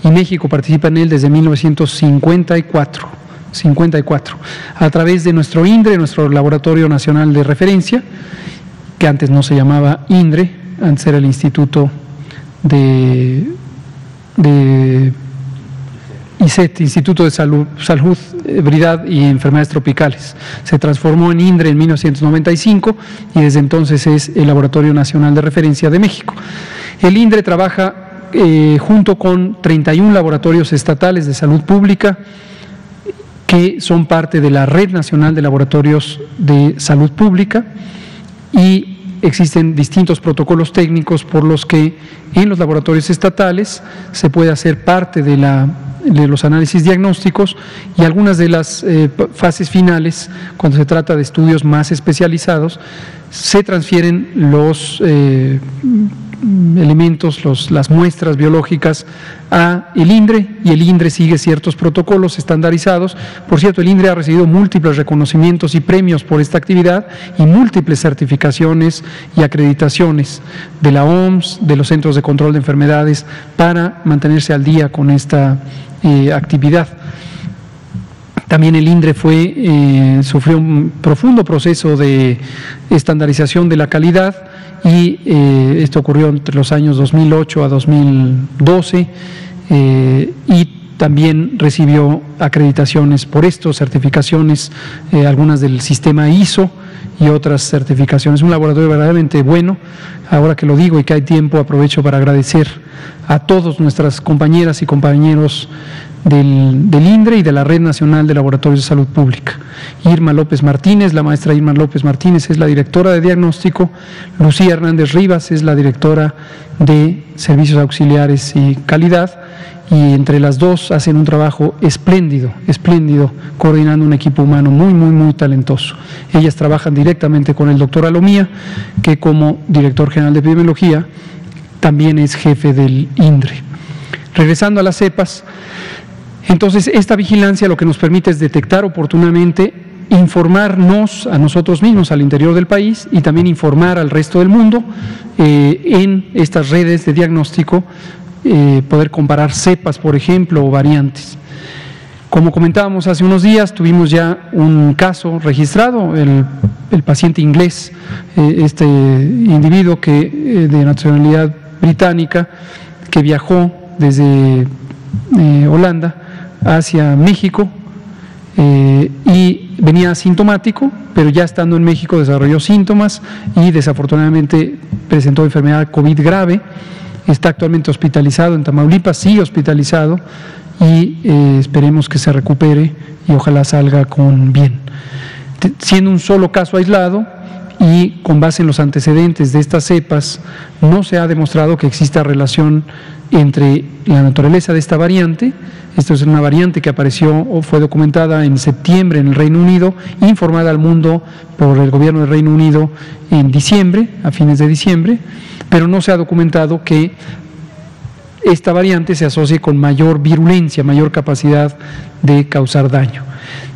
y México participa en él desde 1954. 54, a través de nuestro INDRE, nuestro Laboratorio Nacional de Referencia, que antes no se llamaba INDRE, antes era el Instituto de, de ICET, Instituto de Salud, Salud, Ebriedad y Enfermedades Tropicales. Se transformó en INDRE en 1995 y desde entonces es el Laboratorio Nacional de Referencia de México. El INDRE trabaja eh, junto con 31 laboratorios estatales de salud pública que son parte de la Red Nacional de Laboratorios de Salud Pública y existen distintos protocolos técnicos por los que en los laboratorios estatales se puede hacer parte de la de los análisis diagnósticos y algunas de las eh, fases finales, cuando se trata de estudios más especializados, se transfieren los eh, elementos, los, las muestras biológicas a el INDRE y el INDRE sigue ciertos protocolos estandarizados. Por cierto, el INDRE ha recibido múltiples reconocimientos y premios por esta actividad y múltiples certificaciones y acreditaciones de la OMS, de los Centros de Control de Enfermedades, para mantenerse al día con esta eh, actividad. También el INDRE fue, eh, sufrió un profundo proceso de estandarización de la calidad y eh, esto ocurrió entre los años 2008 a 2012 eh, y también recibió acreditaciones por esto, certificaciones, eh, algunas del sistema ISO y otras certificaciones. Un laboratorio verdaderamente bueno. Ahora que lo digo y que hay tiempo, aprovecho para agradecer a todos nuestras compañeras y compañeros del, del, INDRE y de la Red Nacional de Laboratorios de Salud Pública. Irma López Martínez, la maestra Irma López Martínez es la directora de diagnóstico, Lucía Hernández Rivas es la directora de Servicios Auxiliares y Calidad, y entre las dos hacen un trabajo espléndido, espléndido, coordinando un equipo humano muy, muy, muy talentoso. Ellas trabajan directamente con el doctor Alomía, que como director general de epidemiología también es jefe del INDRE. Regresando a las cepas, entonces, esta vigilancia lo que nos permite es detectar oportunamente, informarnos a nosotros mismos al interior del país y también informar al resto del mundo eh, en estas redes de diagnóstico, eh, poder comparar cepas, por ejemplo, o variantes. Como comentábamos hace unos días, tuvimos ya un caso registrado, el, paciente inglés, eh, este individuo que, de nacionalidad británica, que viajó desde Holanda hacia México eh, y venía asintomático, pero ya estando en México desarrolló síntomas y desafortunadamente presentó enfermedad COVID grave. Está actualmente hospitalizado en Tamaulipas, sí hospitalizado, y eh, esperemos que se recupere y ojalá salga con bien. Siendo un solo caso aislado, y con base en los antecedentes de estas cepas no se ha demostrado que exista relación entre la naturaleza de esta variante, esto es una variante que apareció o fue documentada en septiembre en el Reino Unido, informada al mundo por el gobierno del Reino Unido en diciembre, a fines de diciembre, pero no se ha documentado que esta variante se asocie con mayor virulencia, mayor capacidad de causar daño.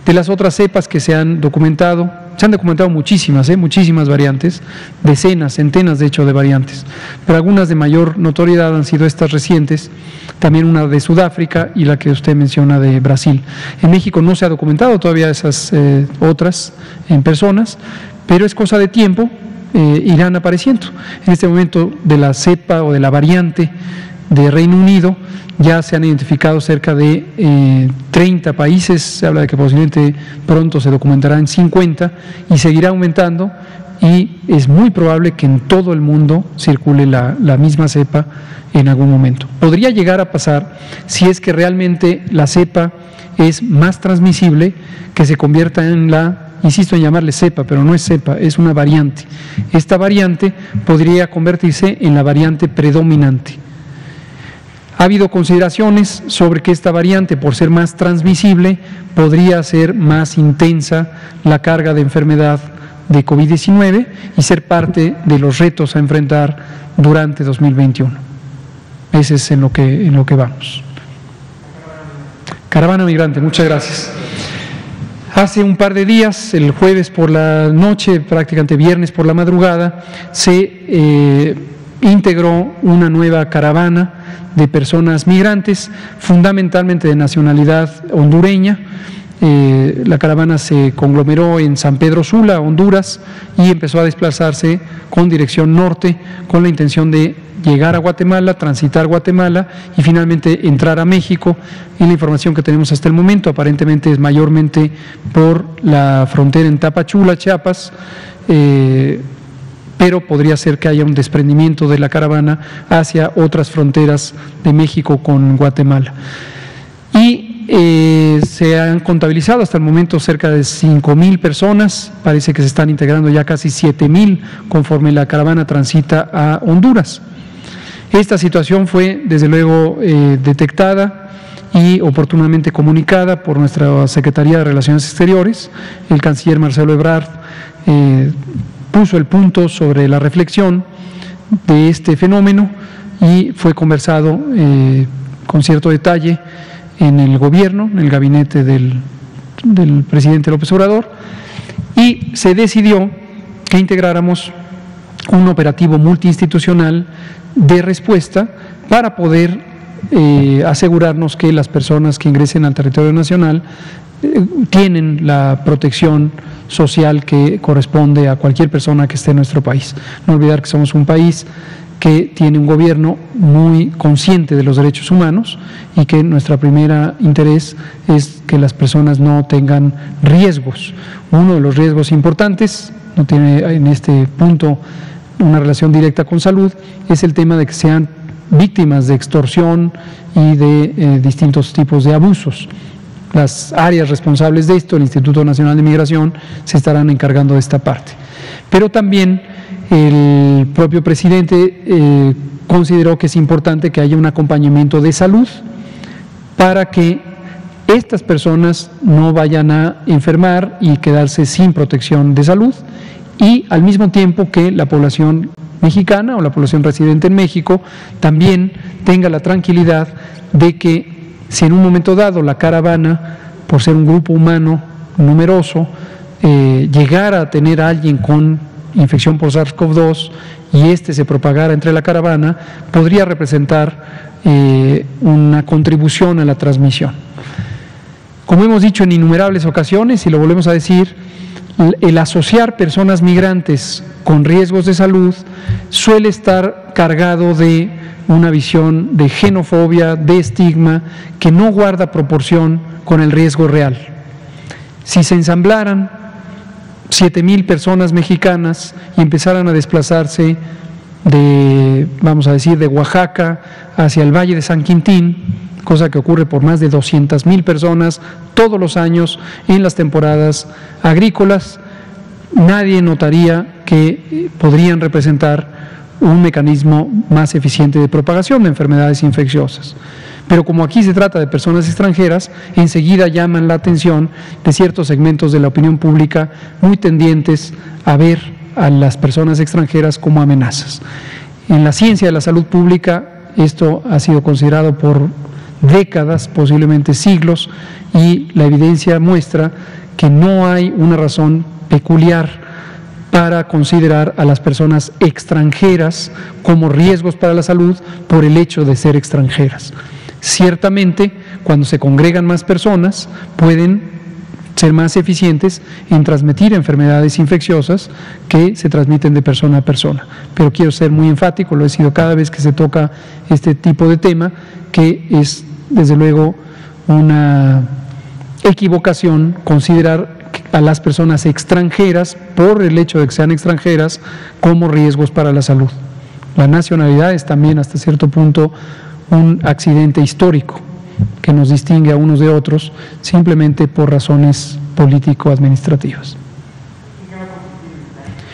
De las otras cepas que se han documentado, se han documentado muchísimas, ¿eh? muchísimas variantes, decenas, centenas de hecho de variantes, pero algunas de mayor notoriedad han sido estas recientes, también una de Sudáfrica y la que usted menciona de Brasil. En México no se ha documentado todavía esas eh, otras en personas, pero es cosa de tiempo, eh, irán apareciendo. En este momento de la cepa o de la variante de Reino Unido, ya se han identificado cerca de eh, 30 países, se habla de que posiblemente pronto se documentará en 50 y seguirá aumentando y es muy probable que en todo el mundo circule la, la misma cepa en algún momento. Podría llegar a pasar si es que realmente la cepa es más transmisible que se convierta en la insisto en llamarle cepa, pero no es cepa, es una variante. Esta variante podría convertirse en la variante predominante. Ha habido consideraciones sobre que esta variante, por ser más transmisible, podría ser más intensa la carga de enfermedad de COVID-19 y ser parte de los retos a enfrentar durante 2021. Ese es en lo que, en lo que vamos. Caravana Migrante, muchas gracias. Hace un par de días, el jueves por la noche, prácticamente viernes por la madrugada, se eh, integró una nueva caravana de personas migrantes, fundamentalmente de nacionalidad hondureña. Eh, la caravana se conglomeró en San Pedro Sula, Honduras, y empezó a desplazarse con dirección norte con la intención de llegar a Guatemala, transitar Guatemala y finalmente entrar a México. Y la información que tenemos hasta el momento aparentemente es mayormente por la frontera en Tapachula, Chiapas. Eh, pero podría ser que haya un desprendimiento de la caravana hacia otras fronteras de México con Guatemala. Y eh, se han contabilizado hasta el momento cerca de 5 mil personas, parece que se están integrando ya casi 7 mil conforme la caravana transita a Honduras. Esta situación fue desde luego eh, detectada y oportunamente comunicada por nuestra Secretaría de Relaciones Exteriores. El canciller Marcelo Ebrard eh, puso el punto sobre la reflexión de este fenómeno y fue conversado con cierto detalle en el gobierno, en el gabinete del, del presidente López Obrador, y se decidió que integráramos un operativo multiinstitucional de respuesta para poder eh, asegurarnos que las personas que ingresen al territorio nacional eh, tienen la protección social que corresponde a cualquier persona que esté en nuestro país. No olvidar que somos un país que tiene un gobierno muy consciente de los derechos humanos y que nuestro primer interés es que las personas no tengan riesgos. Uno de los riesgos importantes, no tiene en este punto una relación directa con salud, es el tema de que sean víctimas de extorsión y de eh, distintos tipos de abusos. Las áreas responsables de esto, el Instituto Nacional de Migración, se estarán encargando de esta parte. Pero también el propio presidente eh, consideró que es importante que haya un acompañamiento de salud para que estas personas no vayan a enfermar y quedarse sin protección de salud y al mismo tiempo que la población mexicana o la población residente en México también tenga la tranquilidad de que si en un momento dado la caravana, por ser un grupo humano numeroso, eh, llegara a tener a alguien con infección por SARS-CoV-2 y este se propagara entre la caravana, podría representar eh, una contribución a la transmisión. Como hemos dicho en innumerables ocasiones y lo volvemos a decir, el asociar personas migrantes con riesgos de salud suele estar cargado de una visión de xenofobia, de estigma, que no guarda proporción con el riesgo real. Si se ensamblaran siete mil personas mexicanas y empezaran a desplazarse de, vamos a decir, de Oaxaca hacia el Valle de San Quintín, cosa que ocurre por más de 200 mil personas todos los años en las temporadas agrícolas, nadie notaría que podrían representar un mecanismo más eficiente de propagación de enfermedades infecciosas. Pero como aquí se trata de personas extranjeras, enseguida llaman la atención de ciertos segmentos de la opinión pública muy tendientes a ver a las personas extranjeras como amenazas. En la ciencia de la salud pública esto ha sido considerado por décadas, posiblemente siglos, y la evidencia muestra que no hay una razón peculiar para considerar a las personas extranjeras como riesgos para la salud por el hecho de ser extranjeras. Ciertamente, cuando se congregan más personas, pueden ser más eficientes en transmitir enfermedades infecciosas que se transmiten de persona a persona. Pero quiero ser muy enfático, lo he sido cada vez que se toca este tipo de tema, que es desde luego una equivocación considerar a las personas extranjeras, por el hecho de que sean extranjeras, como riesgos para la salud. La nacionalidad es también hasta cierto punto un accidente histórico que nos distingue a unos de otros simplemente por razones político-administrativas.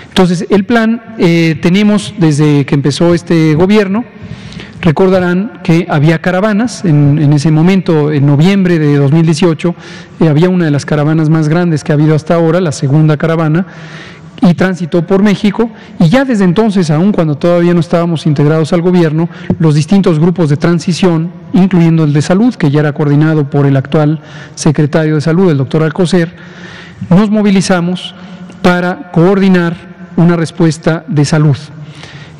Entonces, el plan eh, tenemos desde que empezó este gobierno, recordarán que había caravanas, en, ese momento, en noviembre de 2018, eh, había una de las caravanas más grandes que ha habido hasta ahora, la segunda caravana, y transitó por México y ya desde entonces, aun cuando todavía no estábamos integrados al gobierno, los distintos grupos de transición, incluyendo el de salud, que ya era coordinado por el actual secretario de salud, el doctor Alcocer, nos movilizamos para coordinar una respuesta de salud.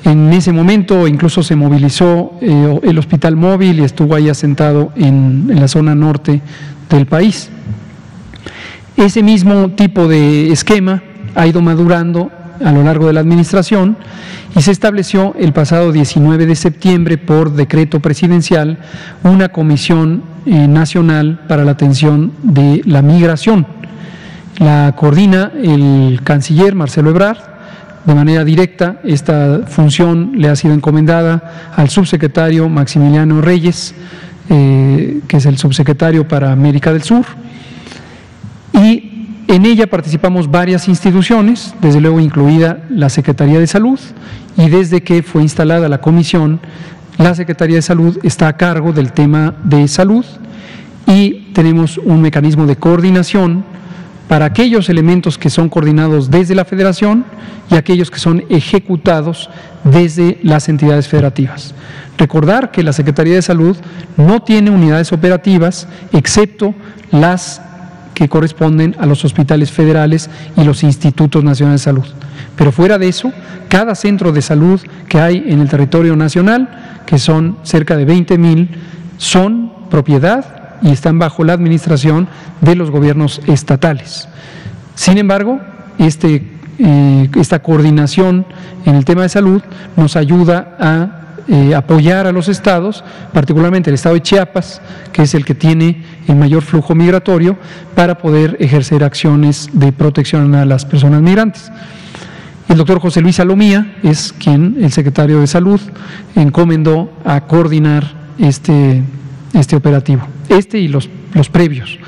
En ese momento incluso se movilizó eh, el hospital móvil y estuvo ahí asentado en la zona norte del país. Ese mismo tipo de esquema ha ido madurando a lo largo de la administración y se estableció el pasado 19 de septiembre por decreto presidencial una comisión eh, nacional para la atención de la migración. La coordina el canciller Marcelo Ebrard. De manera directa, esta función le ha sido encomendada al subsecretario Maximiliano Reyes, eh, que es el subsecretario para América del Sur, y en ella participamos varias instituciones, desde luego incluida la Secretaría de Salud, y desde que fue instalada la comisión, la Secretaría de Salud está a cargo del tema de salud y tenemos un mecanismo de coordinación para aquellos elementos que son coordinados desde la federación y aquellos que son ejecutados desde las entidades federativas. Recordar que la Secretaría de Salud no tiene unidades operativas excepto las que corresponden a los hospitales federales y los institutos nacionales de salud. Pero fuera de eso, cada centro de salud que hay en el territorio nacional, que son cerca de 20 mil, son propiedad y están bajo la administración de los gobiernos estatales. Sin embargo, este, eh, esta coordinación en el tema de salud nos ayuda a eh, apoyar a los estados, particularmente el estado de Chiapas, que es el que tiene el mayor flujo migratorio, para poder ejercer acciones de protección a las personas migrantes. El doctor José Luis Salomía es quien, el secretario de Salud, encomendó a coordinar este, este operativo, este y los, los previos.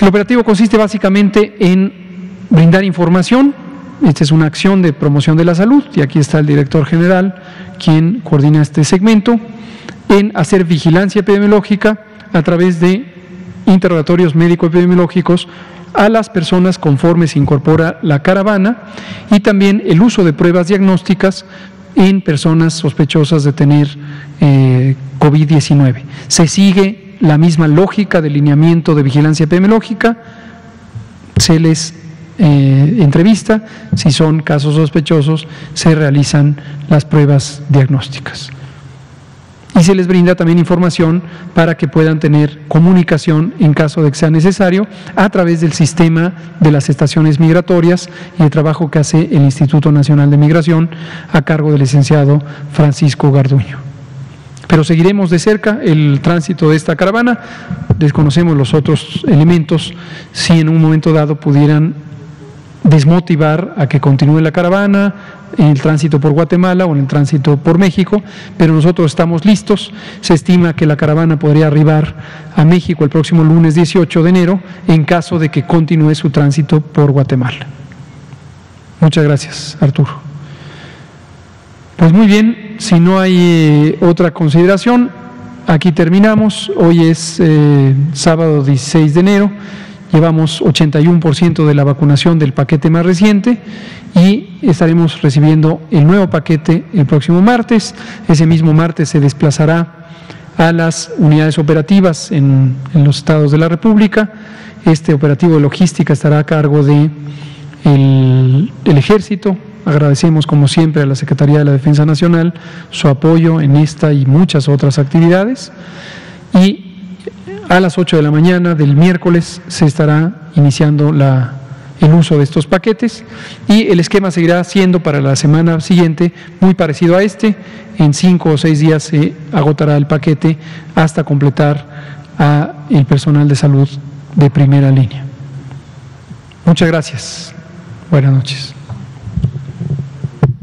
El operativo consiste básicamente en brindar información esta es una acción de promoción de la salud y aquí está el director general quien coordina este segmento en hacer vigilancia epidemiológica a través de interrogatorios médico-epidemiológicos a las personas conforme se incorpora la caravana y también el uso de pruebas diagnósticas en personas sospechosas de tener eh, COVID-19. Se sigue la misma lógica de lineamiento de vigilancia epidemiológica, se les eh, entrevista, si son casos sospechosos, se realizan las pruebas diagnósticas. Y se les brinda también información para que puedan tener comunicación en caso de que sea necesario a través del sistema de las estaciones migratorias y el trabajo que hace el Instituto Nacional de Migración a cargo del licenciado Francisco Garduño. Pero seguiremos de cerca el tránsito de esta caravana, desconocemos los otros elementos, si en un momento dado pudieran desmotivar a que continúe la caravana en el tránsito por Guatemala o en el tránsito por México, pero nosotros estamos listos. Se estima que la caravana podría arribar a México el próximo lunes 18 de enero en caso de que continúe su tránsito por Guatemala. Muchas gracias, Arturo. Pues muy bien, si no hay eh, otra consideración, aquí terminamos. Hoy es eh, sábado 16 de enero. Llevamos 81% de la vacunación del paquete más reciente y estaremos recibiendo el nuevo paquete el próximo martes. Ese mismo martes se desplazará a las unidades operativas en, los estados de la República. Este operativo de logística estará a cargo de el, Ejército. Agradecemos como siempre a la Secretaría de la Defensa Nacional su apoyo en esta y muchas otras actividades. Y a las 8 de la mañana del miércoles se estará iniciando la, el uso de estos paquetes y el esquema seguirá siendo para la semana siguiente muy parecido a este. En cinco o seis días se agotará el paquete hasta completar a el personal de salud de primera línea. Muchas gracias. Buenas noches.